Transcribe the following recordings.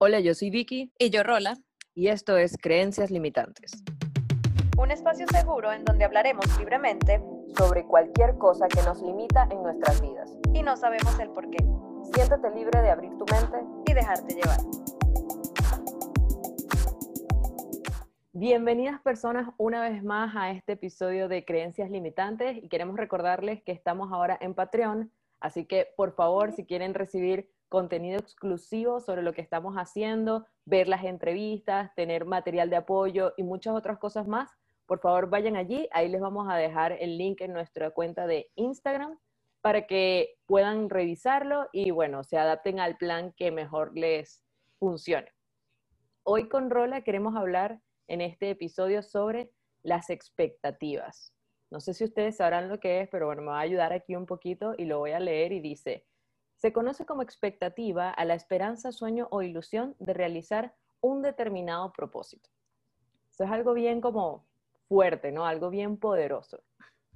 Hola, yo soy Vicky Y yo, Rola. y esto es Creencias Limitantes. Un espacio seguro en donde hablaremos libremente Sobre cualquier cosa que nos limita en nuestras vidas. y no sabemos el por qué. Siéntete libre de abrir tu mente. Y dejarte llevar. Bienvenidas personas una vez más a este episodio de Creencias Limitantes y queremos recordarles que estamos ahora en Patreon, así que por favor si quieren recibir contenido exclusivo sobre lo que estamos haciendo, ver las entrevistas, tener material de apoyo y muchas otras cosas más, por favor vayan allí, ahí les vamos a dejar el link en nuestra cuenta de Instagram para que puedan revisarlo y bueno, se adapten al plan que mejor les funcione. Hoy con Rola queremos hablar en este episodio sobre las expectativas. No sé si ustedes sabrán lo que es, pero bueno, me va a ayudar aquí un poquito y lo voy a leer y dice, se conoce como expectativa a la esperanza, sueño o ilusión de realizar un determinado propósito. Eso es algo bien como fuerte, ¿no? Algo bien poderoso.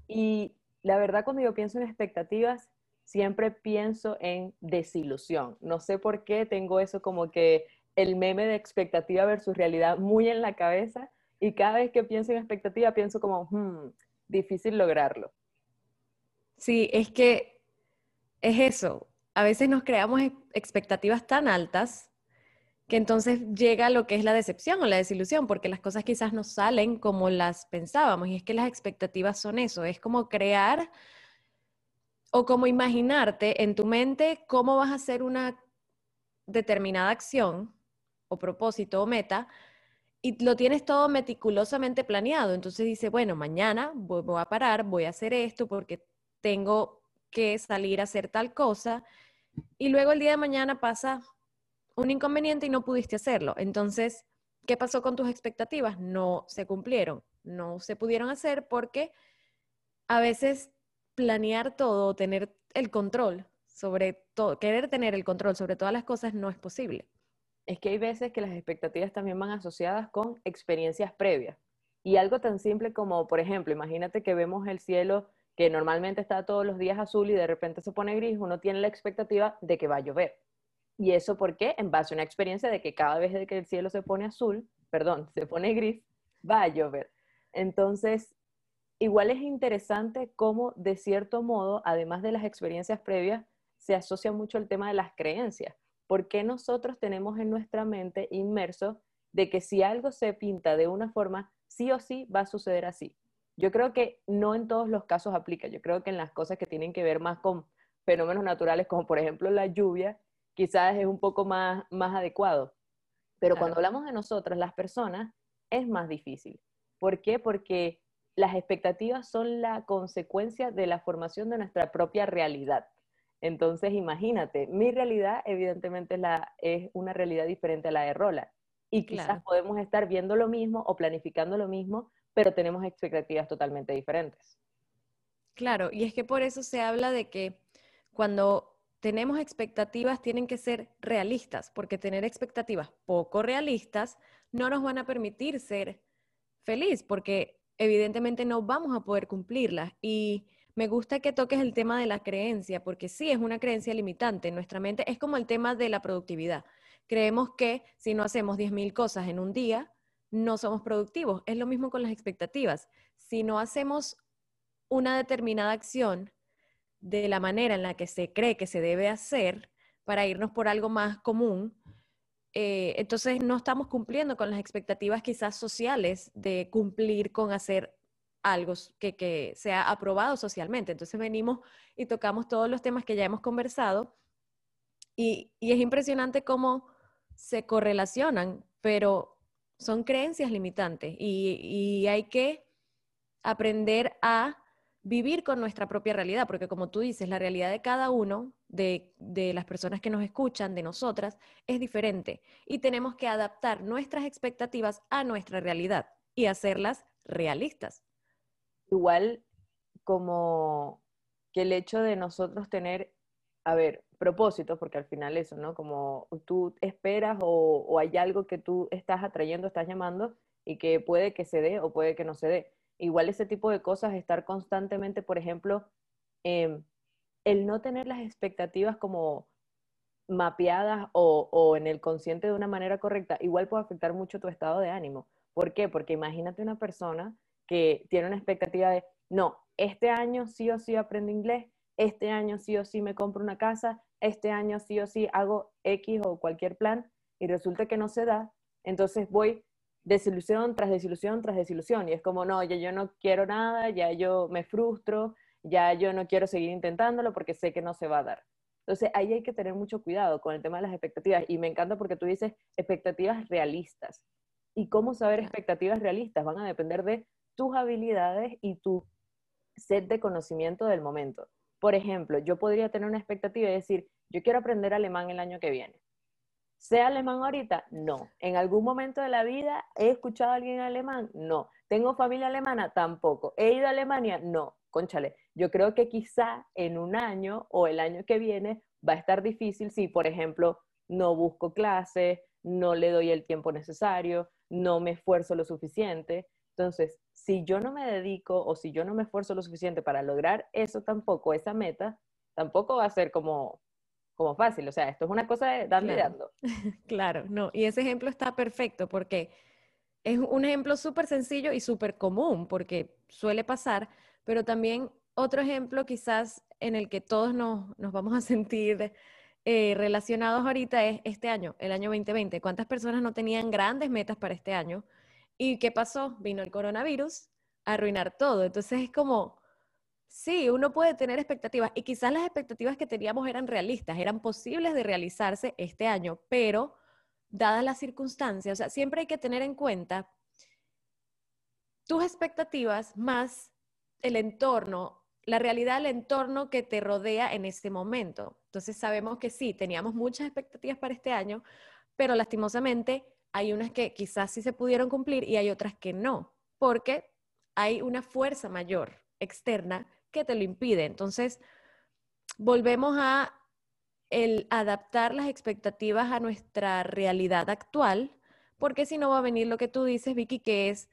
Y la verdad cuando yo pienso en expectativas, siempre pienso en desilusión. No sé por qué tengo eso como que el meme de expectativa versus realidad muy en la cabeza y cada vez que pienso en expectativa pienso como, hmm, difícil lograrlo. Sí, es que es eso. A veces nos creamos ex- expectativas tan altas que entonces llega lo que es la decepción o la desilusión, porque las cosas quizás no salen como las pensábamos. Y es que las expectativas son eso, es como crear o como imaginarte en tu mente cómo vas a hacer una determinada acción o propósito o meta y lo tienes todo meticulosamente planeado. Entonces dice, bueno, mañana voy a parar, voy a hacer esto porque tengo que salir a hacer tal cosa y luego el día de mañana pasa un inconveniente y no pudiste hacerlo. Entonces, ¿qué pasó con tus expectativas? No se cumplieron, no se pudieron hacer porque a veces planear todo, tener el control sobre todo, querer tener el control sobre todas las cosas no es posible. Es que hay veces que las expectativas también van asociadas con experiencias previas. Y algo tan simple como, por ejemplo, imagínate que vemos el cielo que normalmente está todos los días azul y de repente se pone gris, uno tiene la expectativa de que va a llover. ¿Y eso por qué? En base a una experiencia de que cada vez que el cielo se pone azul, perdón, se pone gris, va a llover. Entonces, igual es interesante cómo, de cierto modo, además de las experiencias previas, se asocia mucho el tema de las creencias. ¿Por qué nosotros tenemos en nuestra mente inmerso de que si algo se pinta de una forma, sí o sí va a suceder así? Yo creo que no en todos los casos aplica. Yo creo que en las cosas que tienen que ver más con fenómenos naturales, como por ejemplo la lluvia, quizás es un poco más, más adecuado. Pero Claro. cuando hablamos de nosotras, las personas, es más difícil. ¿Por qué? Porque las expectativas son la consecuencia de la formación de nuestra propia realidad. Entonces, imagínate, mi realidad evidentemente es, la, es una realidad diferente a la de Rola. Y quizás Claro. podemos estar viendo lo mismo o planificando lo mismo, pero tenemos expectativas totalmente diferentes. Claro, y es que por eso se habla de que cuando tenemos expectativas tienen que ser realistas, porque tener expectativas poco realistas no nos van a permitir ser feliz, porque evidentemente no vamos a poder cumplirlas. Y me gusta que toques el tema de la creencia, porque sí es una creencia limitante en nuestra mente. Es como el tema de la productividad. Creemos que si no hacemos 10.000 cosas en un día, no somos productivos. Es lo mismo con las expectativas. Si no hacemos una determinada acción de la manera en la que se cree que se debe hacer para irnos por algo más común, eh, entonces no estamos cumpliendo con las expectativas quizás sociales de cumplir con hacer algo que, que sea aprobado socialmente. Entonces venimos y tocamos todos los temas que ya hemos conversado y, y es impresionante cómo se correlacionan, pero son creencias limitantes y, hay que aprender a vivir con nuestra propia realidad, porque como tú dices, la realidad de cada uno, de, de las personas que nos escuchan, de nosotras, es diferente y tenemos que adaptar nuestras expectativas a nuestra realidad y hacerlas realistas. Igual como que el hecho de nosotros tener, a ver, propósitos, porque al final eso, ¿no? Como tú esperas o, o hay algo que tú estás atrayendo, estás llamando y que puede que se dé o puede que no se dé. Igual ese tipo de cosas, estar constantemente, por ejemplo, em, el no tener las expectativas como mapeadas o, o en el consciente de una manera correcta, igual puede afectar mucho tu estado de ánimo. ¿Por qué? Porque imagínate una persona que tiene una expectativa de, no, este año sí o sí aprendo inglés, este año sí o sí me compro una casa, este año sí o sí hago X o cualquier plan y resulta que no se da, entonces voy desilusión tras desilusión tras desilusión y es como, no, ya yo no quiero nada, ya yo me frustro, ya yo no quiero seguir intentándolo porque sé que no se va a dar. Entonces ahí hay que tener mucho cuidado con el tema de las expectativas y me encanta porque tú dices expectativas realistas. ¿Y cómo saber expectativas realistas? Van a depender de tus habilidades y tu set de conocimiento del momento. Por ejemplo, yo podría tener una expectativa y decir, yo quiero aprender alemán el año que viene. ¿Sé alemán ahorita? No. ¿En algún momento de la vida he escuchado a alguien alemán? No. ¿Tengo familia alemana? Tampoco. ¿He ido a Alemania? No. Conchale, yo creo que quizá en un año o el año que viene va a estar difícil si, por ejemplo, no busco clases, no le doy el tiempo necesario, no me esfuerzo lo suficiente. Entonces, si yo no me dedico o si yo no me esfuerzo lo suficiente para lograr eso tampoco, esa meta, tampoco va a ser como, como fácil. O sea, esto es una cosa de darle claro. dando. claro, no. Y ese ejemplo está perfecto porque es un ejemplo súper sencillo y súper común porque suele pasar, pero también otro ejemplo quizás en el que todos nos, nos vamos a sentir eh, relacionados ahorita es este año, el año 2020. ¿Cuántas personas no tenían grandes metas para este año? ¿Y qué pasó? Vino el coronavirus a arruinar todo. Entonces es como, sí, uno puede tener expectativas y quizás las expectativas que teníamos eran realistas, eran posibles de realizarse este año, pero dadas las circunstancias, o sea, siempre hay que tener en cuenta tus expectativas más el entorno la realidad del entorno que te rodea en ese momento. Entonces sabemos que sí, teníamos muchas expectativas para este año, pero lastimosamente hay unas que quizás sí se pudieron cumplir y hay otras que no, porque hay una fuerza mayor externa que te lo impide. Entonces, volvemos a el adaptar las expectativas a nuestra realidad actual, porque si no va a venir lo que tú dices, Vicky, que es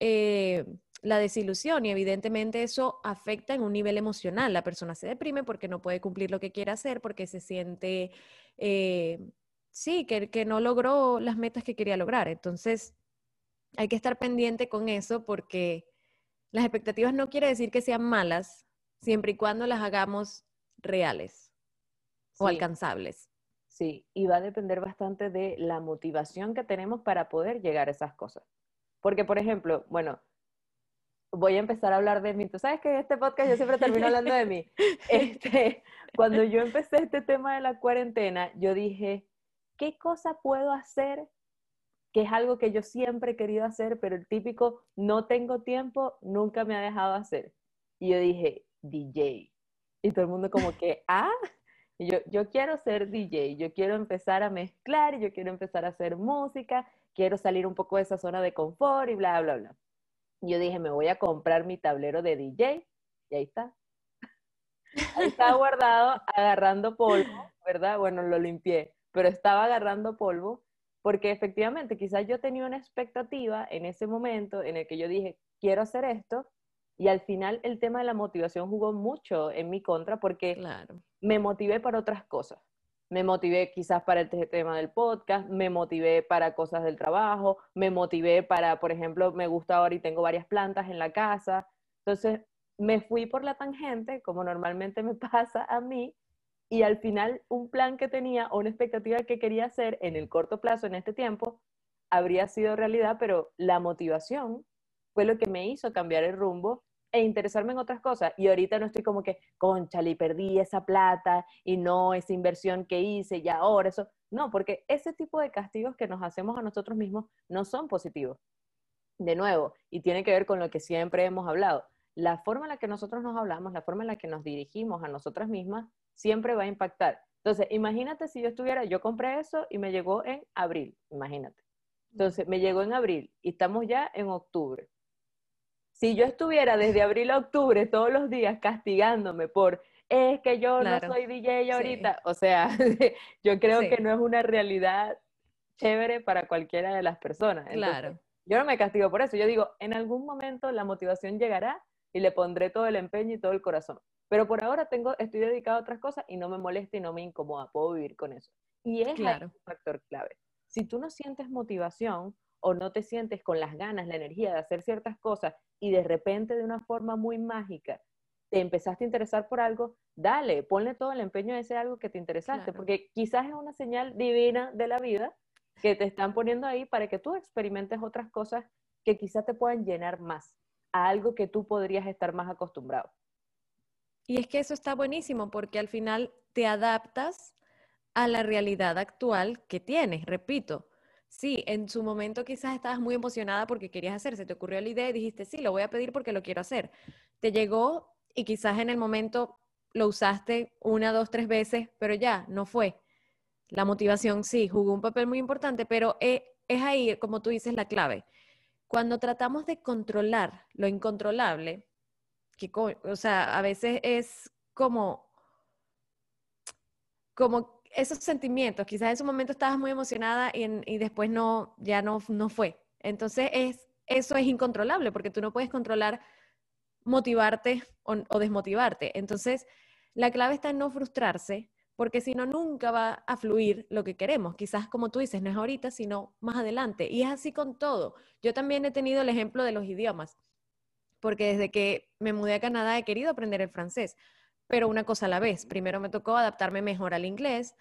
eh, la desilusión y evidentemente eso afecta en un nivel emocional. La persona se deprime porque no puede cumplir lo que quiere hacer, porque se siente, eh, sí, que, que no logró las metas que quería lograr. Entonces, hay que estar pendiente con eso porque las expectativas no quiere decir que sean malas, siempre y cuando las hagamos reales o alcanzables. Sí, y va a depender bastante de la motivación que tenemos para poder llegar a esas cosas. Porque, por ejemplo, bueno, voy a empezar a hablar de mí. Tú sabes que en este podcast yo siempre termino hablando de mí. Este, cuando yo empecé este tema de la cuarentena, yo dije, ¿qué cosa puedo hacer? Que es algo que yo siempre he querido hacer, pero el típico no tengo tiempo nunca me ha dejado hacer. Y yo dije, DJ. Y todo el mundo como que, ah, y yo, yo quiero ser DJ, yo quiero empezar a mezclar, yo quiero empezar a hacer música, quiero salir un poco de esa zona de confort y bla, bla, bla. Y yo dije, me voy a comprar mi tablero de DJ y ahí está. Ahí estaba guardado agarrando polvo, ¿verdad? Bueno, lo limpié, pero estaba agarrando polvo porque efectivamente quizás yo tenía una expectativa en ese momento en el que yo dije, quiero hacer esto, y al final el tema de la motivación jugó mucho en mi contra porque Claro. me motivé para otras cosas. Me motivé quizás para el te- tema del podcast, me motivé para cosas del trabajo, me motivé para, por ejemplo, me gusta ahora y tengo varias plantas en la casa. Entonces, me fui por la tangente, como normalmente me pasa a mí, y al final un plan que tenía o una expectativa que quería hacer en el corto plazo, en este tiempo, habría sido realidad, pero la motivación fue lo que me hizo cambiar el rumbo e interesarme en otras cosas. Y ahorita no estoy como que, conchale, y perdí esa plata y no esa inversión que hice y ahora eso. No, porque ese tipo de castigos que nos hacemos a nosotros mismos no son positivos. De nuevo, y tiene que ver con lo que siempre hemos hablado. La forma en la que nosotros nos hablamos, la forma en la que nos dirigimos a nosotras mismas, siempre va a impactar. Entonces, imagínate si yo estuviera, yo compré eso y me llegó en abril, imagínate. Entonces, me llegó en abril y estamos ya en octubre. Si yo estuviera desde abril a octubre todos los días castigándome por, es que yo Claro. no soy DJ Sí. ahorita, o sea, yo creo Sí. que no es una realidad chévere para cualquiera de las personas. Entonces, Claro. yo no me castigo por eso. Yo digo, en algún momento la motivación llegará y le pondré todo el empeño y todo el corazón. pero por ahora tengo, estoy dedicado a otras cosas y no me molesta y no me incomoda, puedo vivir con eso. Y es Claro. un factor clave. Si tú no sientes motivación o no te sientes con las ganas, la energía de hacer ciertas cosas y de repente de una forma muy mágica te empezaste a interesar por algo, dale, ponle todo el empeño a ese algo que te interesaste, Claro. porque quizás es una señal divina de la vida que te están poniendo ahí para que tú experimentes otras cosas que quizás te puedan llenar más a algo que tú podrías estar más acostumbrado. Y es que eso está buenísimo porque al final te adaptas a la realidad actual que tienes. Repito, sí, en su momento quizás estabas muy emocionada porque querías hacer, se te ocurrió la idea y dijiste, sí, lo voy a pedir porque lo quiero hacer. Te llegó y quizás en el momento lo usaste una, dos, tres veces, pero ya, no fue. La motivación sí, jugó un papel muy importante, pero eh, es ahí, como tú dices, la clave. Cuando tratamos de controlar lo incontrolable, que, o sea, a veces es como, como esos sentimientos, quizás en su momento estabas muy emocionada y, en- y después no, ya no, no fue. Entonces, es, eso es incontrolable porque tú no puedes controlar motivarte o, o desmotivarte. Entonces, la clave está en no frustrarse, porque si no, nunca va a fluir lo que queremos. Quizás, como tú dices, no es ahorita, sino más adelante. Y es así con todo. Yo también he tenido el ejemplo de los idiomas, porque desde que me mudé a Canadá he querido aprender el francés, pero una cosa a la vez. Primero me tocó adaptarme mejor al inglés.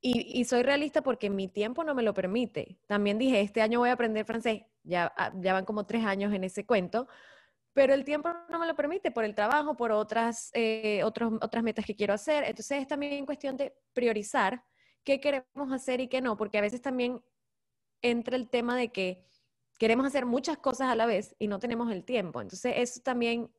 Y, y soy realista porque mi tiempo no me lo permite. También dije, este año voy a aprender francés. Ya, ah, ya van como tres años en ese cuento pero el tiempo no me lo permite por el trabajo, por otras, eh, otras metas que quiero hacer. Entonces es también cuestión de priorizar qué queremos hacer y qué no, porque a veces también entra el tema de que queremos hacer muchas cosas a la vez y no tenemos el tiempo. Entonces eso también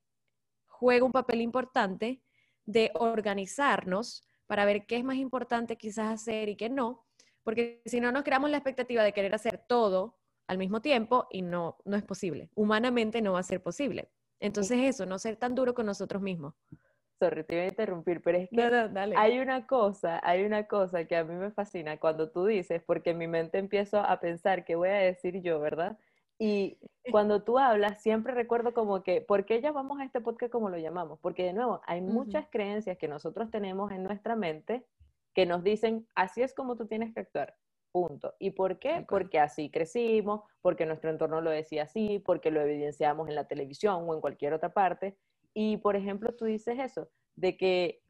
juega un papel importante de organizarnos para ver qué es más importante quizás hacer y qué no, porque si no nos creamos la expectativa de querer hacer todo al mismo tiempo y no, no es posible. Humanamente no va a ser posible. Entonces eso, no ser tan duro con nosotros mismos. Sorry, te iba a interrumpir, pero es que No, no, hay una cosa, hay una cosa que a mí me fascina cuando tú dices, porque en mi mente empiezo a pensar qué voy a decir yo, ¿verdad? Y cuando tú hablas, siempre recuerdo como que, ¿por qué llamamos a este podcast como lo llamamos? Porque de nuevo, hay muchas creencias que nosotros tenemos en nuestra mente que nos dicen, así es como tú tienes que actuar, punto. ¿Y por qué? Porque así crecimos, porque nuestro entorno lo decía así, porque lo evidenciamos en la televisión o en cualquier otra parte. Y, por ejemplo, tú dices eso, de que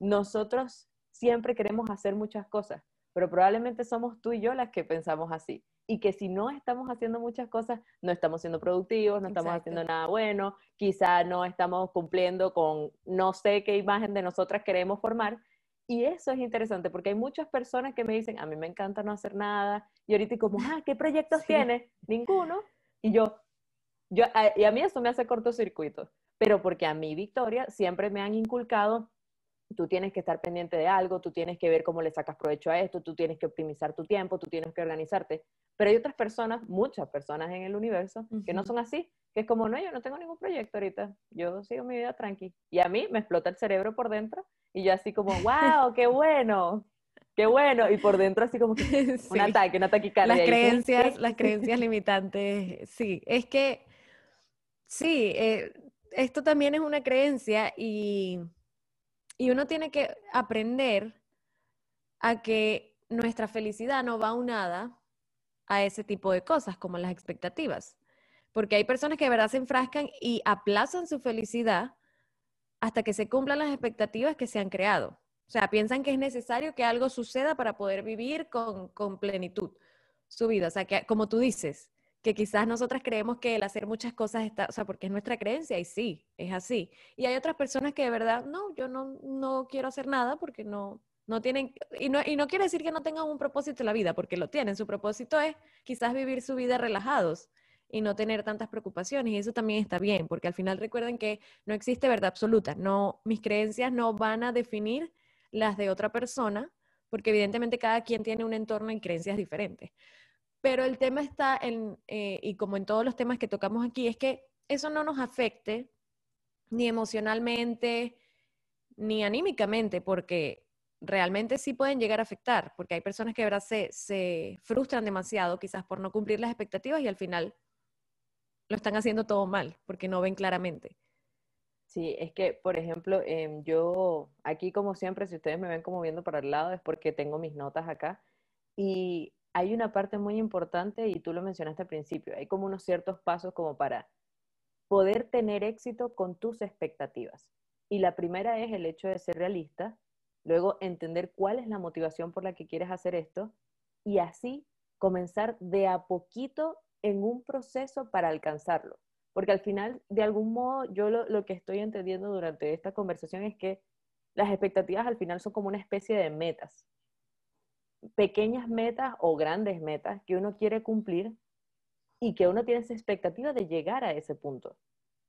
nosotros siempre queremos hacer muchas cosas, pero probablemente somos tú y yo las que pensamos así. Y que si no estamos haciendo muchas cosas, no estamos siendo productivos, no estamos Exacto. haciendo nada bueno, quizá no estamos cumpliendo con no sé qué imagen de nosotras queremos formar. Y eso es interesante porque hay muchas personas que me dicen, a mí me encanta no hacer nada. Y ahorita como, ah, ¿qué proyectos Sí. tienes? Ninguno. Y yo, yo, a- y a mí eso me hace cortocircuito. Pero porque a mí, Victoria, siempre me han inculcado tú tienes que estar pendiente de algo, tú tienes que ver cómo le sacas provecho a esto, tú tienes que optimizar tu tiempo, tú tienes que organizarte. Pero hay otras personas, muchas personas en el universo, que no son así, que es como, no, yo no tengo ningún proyecto ahorita, yo sigo mi vida tranqui. Y a mí me explota el cerebro por dentro y yo así como, wow, qué bueno, qué bueno. Y por dentro así como que Sí. un ataque, una taquicardia. Las creencias, ¿qué? las creencias limitantes, sí, es que sí, eh, esto también es una creencia y, y uno tiene que aprender a que nuestra felicidad no va unada a ese tipo de cosas como las expectativas, porque hay personas que de verdad se enfrascan y aplazan su felicidad hasta que se cumplan las expectativas que se han creado. O sea, piensan que es necesario que algo suceda para poder vivir con, con plenitud su vida. O sea, que como tú dices, que quizás nosotras creemos que el hacer muchas cosas está, o sea, porque es nuestra creencia y sí, es así. Y hay otras personas que de verdad, no, yo no, no quiero hacer nada porque no, no tienen, y no, y no quiere decir que no tengan un propósito en la vida, porque lo tienen. Su propósito es quizás vivir su vida relajados y no tener tantas preocupaciones. Y eso también está bien, porque al final recuerden que no existe verdad absoluta. No, mis creencias no van a definir las de otra persona, porque evidentemente cada quien tiene un entorno y creencias diferentes. Pero el tema está en, eh, y como en todos los temas que tocamos aquí, es que eso no nos afecte ni emocionalmente ni anímicamente, porque realmente sí pueden llegar a afectar, porque hay personas que de verdad se, se frustran demasiado, quizás por no cumplir las expectativas y al final lo están haciendo todo mal, porque no ven claramente. Sí, es que, por ejemplo, em, yo aquí como siempre, si ustedes me ven como viendo para el lado, es porque tengo mis notas acá. Y hay una parte muy importante, y tú lo mencionaste al principio, hay como unos ciertos pasos como para poder tener éxito con tus expectativas. Y la primera es el hecho de ser realista, luego entender cuál es la motivación por la que quieres hacer esto y así comenzar de a poquito en un proceso para alcanzarlo. Porque al final, de algún modo, yo lo, que estoy entendiendo durante esta conversación es que las expectativas al final son como una especie de metas. Pequeñas metas o grandes metas que uno quiere cumplir y que uno tiene esa expectativa de llegar a ese punto.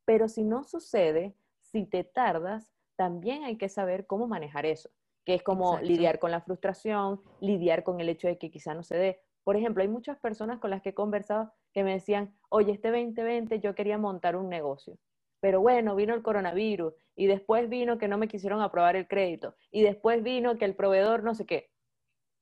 Pero si no sucede, si te tardas, también hay que saber cómo manejar eso, que es como lidiar con la frustración, lidiar con el hecho de que quizá no se dé. Por ejemplo, hay muchas personas con las que he conversado que me decían, oye, este 2020 yo quería montar un negocio, pero bueno, vino el coronavirus y después vino que no me quisieron aprobar el crédito y después vino que el proveedor no sé qué.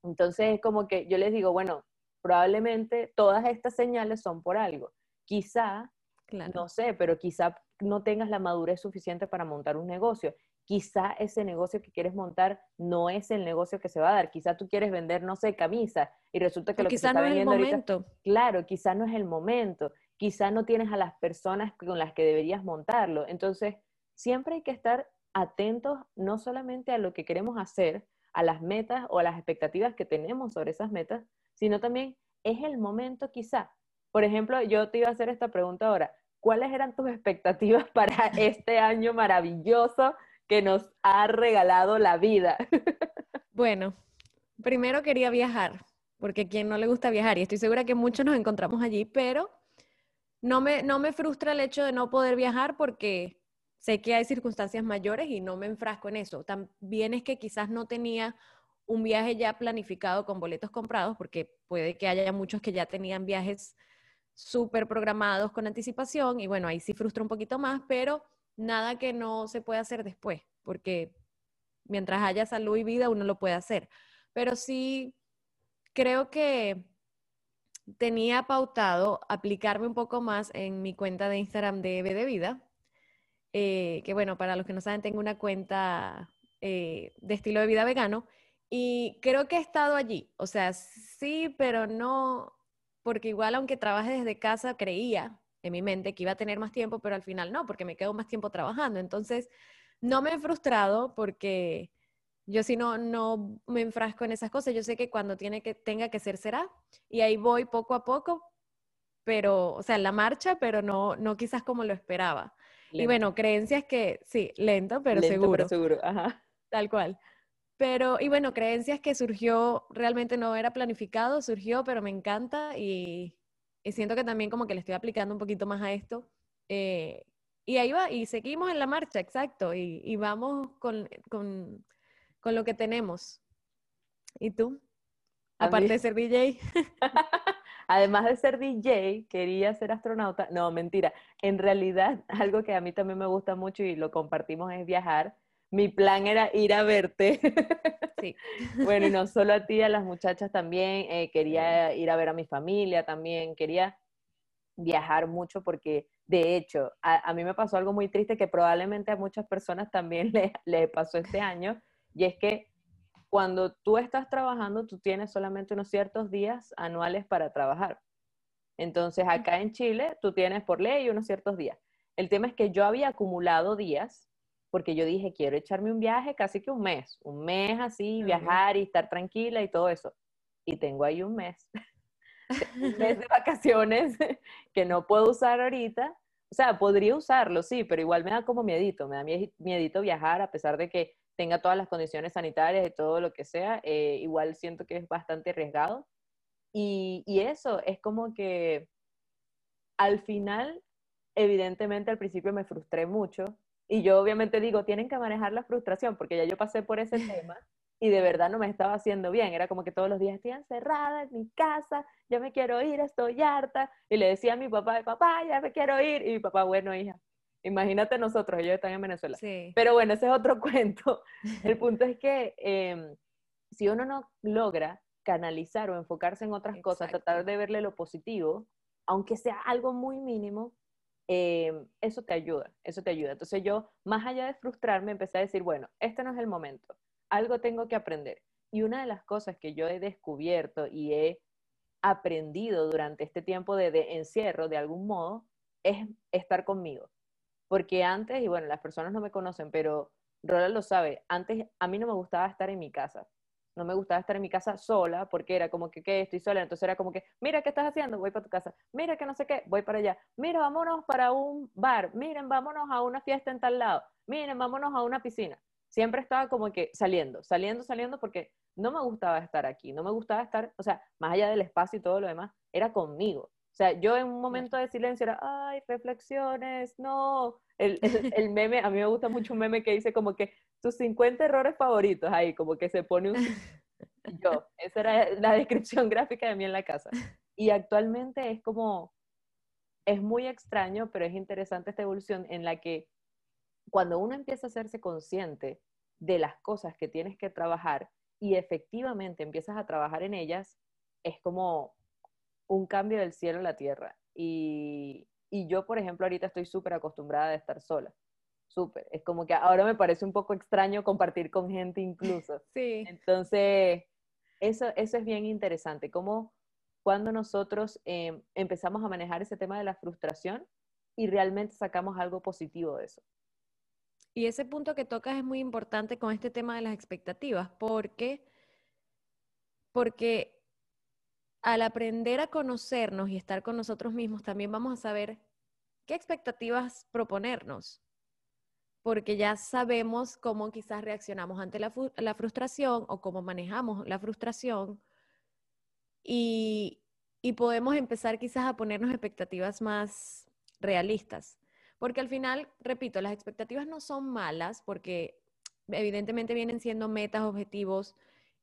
Entonces es como que yo les digo, bueno, probablemente todas estas señales son por algo. Quizá, no sé, pero quizá no tengas la madurez suficiente para montar un negocio. Quizá ese negocio que quieres montar no es el negocio que se va a dar. Quizá tú quieres vender, no sé, camisa y resulta que lo que se está no vendiendo es el momento. claro, quizá no es el momento. Quizá no tienes a las personas con las que deberías montarlo. Entonces, siempre hay que estar atentos no solamente a lo que queremos hacer, a las metas o a las expectativas que tenemos sobre esas metas, sino también es el momento quizá. Por ejemplo, yo te iba a hacer esta pregunta ahora. ¿cuáles eran tus expectativas para este año maravilloso que nos ha regalado la vida? Bueno, primero quería viajar, porque a quien no le gusta viajar, y estoy segura que muchos nos encontramos allí, pero no me, no me frustra el hecho de no poder viajar porque sé que hay circunstancias mayores y no me enfrasco en eso. También es que quizás no tenía un viaje ya planificado con boletos comprados, porque puede que haya muchos que ya tenían viajes súper programados con anticipación y bueno, ahí sí frustra un poquito más, pero nada que no se pueda hacer después, porque mientras haya salud y vida uno lo puede hacer. Pero sí creo que tenía pautado aplicarme un poco más en mi cuenta de Instagram de Eve de Vida, eh, que bueno, para los que no saben, tengo una cuenta eh, de estilo de vida vegano y creo que he estado allí, o sea, sí, pero no, porque igual aunque trabaje desde casa, creía en mi mente que iba a tener más tiempo, pero al final no, porque me quedo más tiempo trabajando. Entonces, no me he frustrado porque yo si no, no me enfrasco en esas cosas. Yo sé que cuando tiene que, tenga que ser, será. Y ahí voy poco a poco, pero, o sea, en la marcha, pero no, no quizás como lo esperaba. Y bueno, creencias que, sí, lento, pero lento, seguro. Pero seguro, ajá. Tal cual. Pero, y bueno, creencias que surgió, realmente no era planificado, surgió, pero me encanta y, siento que también como que le estoy aplicando un poquito más a esto. Eh, y ahí va, y seguimos en la marcha, exacto, y, vamos con, lo que tenemos. ¿Y tú? Aparte de ser DJ. Además de ser DJ, quería ser astronauta. No, mentira. En realidad, algo que a mí también me gusta mucho y lo compartimos es viajar mi plan era ir a verte. Sí. bueno, y no solo a ti, a las muchachas también. Eh, quería ir a ver a mi familia también. Quería viajar mucho porque, de hecho, a, mí me pasó algo muy triste que probablemente a muchas personas también le, le pasó este año. Y es que cuando tú estás trabajando, tú tienes solamente unos ciertos días anuales para trabajar. Entonces, acá en Chile, tú tienes por ley unos ciertos días. El tema es que yo había acumulado días porque yo dije, quiero echarme un viaje casi que un mes, un mes así, viajar y estar tranquila y todo eso. Y tengo ahí un mes, un mes de vacaciones que no puedo usar ahorita. O sea, podría usarlo, sí, pero igual me da como miedito, me da miedito viajar a pesar de que tenga todas las condiciones sanitarias y todo lo que sea, eh, igual siento que es bastante arriesgado. Y, y eso, es como que al final, evidentemente al principio me frustré mucho, y yo obviamente digo, tienen que manejar la frustración, porque ya yo pasé por ese tema y de verdad no me estaba haciendo bien. Era como que todos los días estoy encerrada en mi casa, yo me quiero ir, estoy harta. Y le decía a mi papá, papá, ya me quiero ir. Y mi papá, bueno, hija, imagínate nosotros, ellos están en Venezuela. Pero bueno, ese es otro cuento. El punto es que em, si uno no logra canalizar o enfocarse en otras cosas, tratar de verle lo positivo, aunque sea algo muy mínimo, eh, eso te ayuda, eso te ayuda. Entonces yo, más allá de frustrarme, empecé a decir, bueno, este no es el momento, algo tengo que aprender. Y una de las cosas que yo he descubierto y he aprendido durante este tiempo de encierro, de algún modo, es estar conmigo. Porque antes, y bueno, las personas no me conocen, pero Roland lo sabe, antes a mí no me gustaba estar en mi casa no me gustaba estar en mi casa sola porque era como que, ¿qué? Estoy sola. Entonces era como que, mira, ¿qué estás haciendo? Voy para tu casa. Mira, que no sé qué, voy para allá. Mira, vámonos para un bar. Miren, vámonos a una fiesta en tal lado. Miren, vámonos a una piscina. Siempre estaba como que saliendo, saliendo, saliendo porque no me gustaba estar aquí. No me gustaba estar, o sea, más allá del espacio y todo lo demás, era conmigo. O sea, yo en un momento de silencio era, ay, reflexiones, no. El, el, el, meme, a mí me gusta mucho un meme que dice como que tus 50 errores favoritos ahí, como que se pone un... Yo, esa era la descripción gráfica de mí en la casa. Y actualmente es como, es muy extraño, pero es interesante esta evolución en la que cuando uno empieza a hacerse consciente de las cosas que tienes que trabajar y efectivamente empiezas a trabajar en ellas, es como un cambio del cielo a la tierra. Y, y yo, por ejemplo, ahorita estoy súper acostumbrada a estar sola súper. Es como que ahora me parece un poco extraño compartir con gente incluso. Sí. Entonces, eso, eso es bien interesante, como cuando nosotros em, empezamos a manejar ese tema de la frustración y realmente sacamos algo positivo de eso. Y ese punto que tocas es muy importante con este tema de las expectativas, porque, porque al aprender a conocernos y estar con nosotros mismos, también vamos a saber qué expectativas proponernos porque ya sabemos cómo quizás reaccionamos ante la, frustración o cómo manejamos la frustración y, podemos empezar quizás a ponernos expectativas más realistas. Porque al final, repito, las expectativas no son malas porque evidentemente vienen siendo metas, objetivos,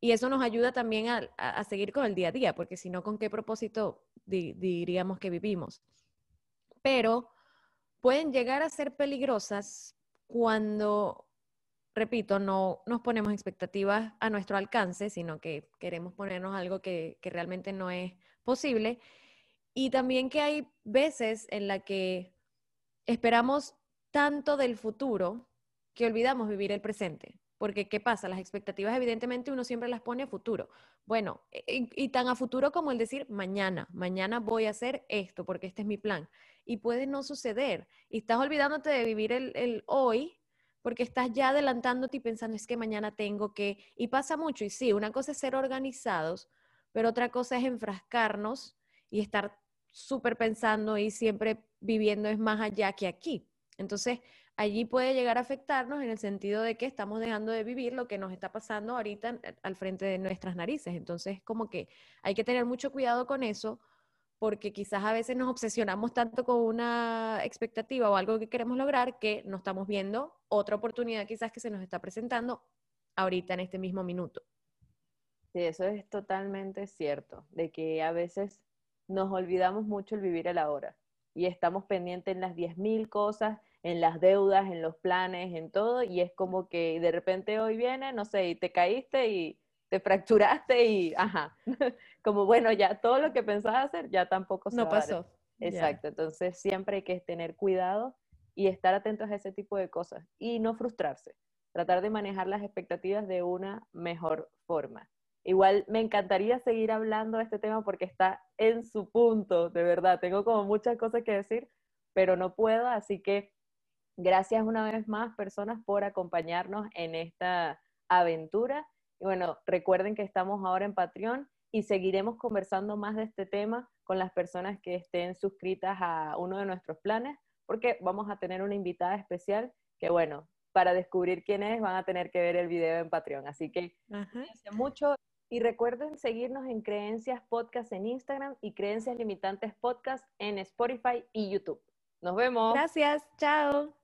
y eso nos ayuda también a, seguir con el día a día, porque si no, ¿con qué propósito diríamos que vivimos? Pero pueden llegar a ser peligrosas cuando, repito, no nos ponemos expectativas a nuestro alcance, sino que queremos ponernos algo que, realmente no es posible. Y también que hay veces en la que esperamos tanto del futuro que olvidamos vivir el presente. Porque, ¿qué pasa? Las expectativas, evidentemente, uno siempre las pone a futuro. Bueno, y, tan a futuro como el decir, mañana, mañana voy a hacer esto porque este es mi plan y puede no suceder. Y estás olvidándote de vivir el, hoy porque estás ya adelantándote y pensando, es que mañana tengo que, y pasa mucho, y sí, una cosa es ser organizados, pero otra cosa es enfrascarnos y estar súper pensando y siempre viviendo es más allá que aquí. Entonces, allí puede llegar a afectarnos en el sentido de que estamos dejando de vivir lo que nos está pasando ahorita al frente de nuestras narices. Entonces, como que hay que tener mucho cuidado con eso porque quizás a veces nos obsesionamos tanto con una expectativa o algo que queremos lograr que no estamos viendo otra oportunidad quizás que se nos está presentando ahorita en este mismo minuto. Sí, eso es totalmente cierto, de que a veces nos olvidamos mucho el vivir el ahora y estamos pendientes en las 10.000 cosas, en las deudas, en los planes, en todo, y es como que de repente hoy viene, no sé, y te caíste y te fracturaste y, ajá, como bueno, ya todo lo que pensabas hacer ya tampoco se No pasó. Exacto, entonces siempre hay que tener cuidado y estar atentos a ese tipo de cosas y no frustrarse, tratar de manejar las expectativas de una mejor forma. Igual me encantaría seguir hablando de este tema porque está en su punto, de verdad. Tengo como muchas cosas que decir, pero no puedo, así que gracias una vez más, personas, por acompañarnos en esta aventura y bueno, recuerden que estamos ahora en Patreon y seguiremos conversando más de este tema con las personas que estén suscritas a uno de nuestros planes, porque vamos a tener una invitada especial que, bueno, para descubrir quién es van a tener que ver el video en Patreon. Así que cuídense mucho y recuerden seguirnos en Creencias Podcast en Instagram y Creencias Limitantes Podcast en Spotify y YouTube. Nos vemos. Gracias, chao.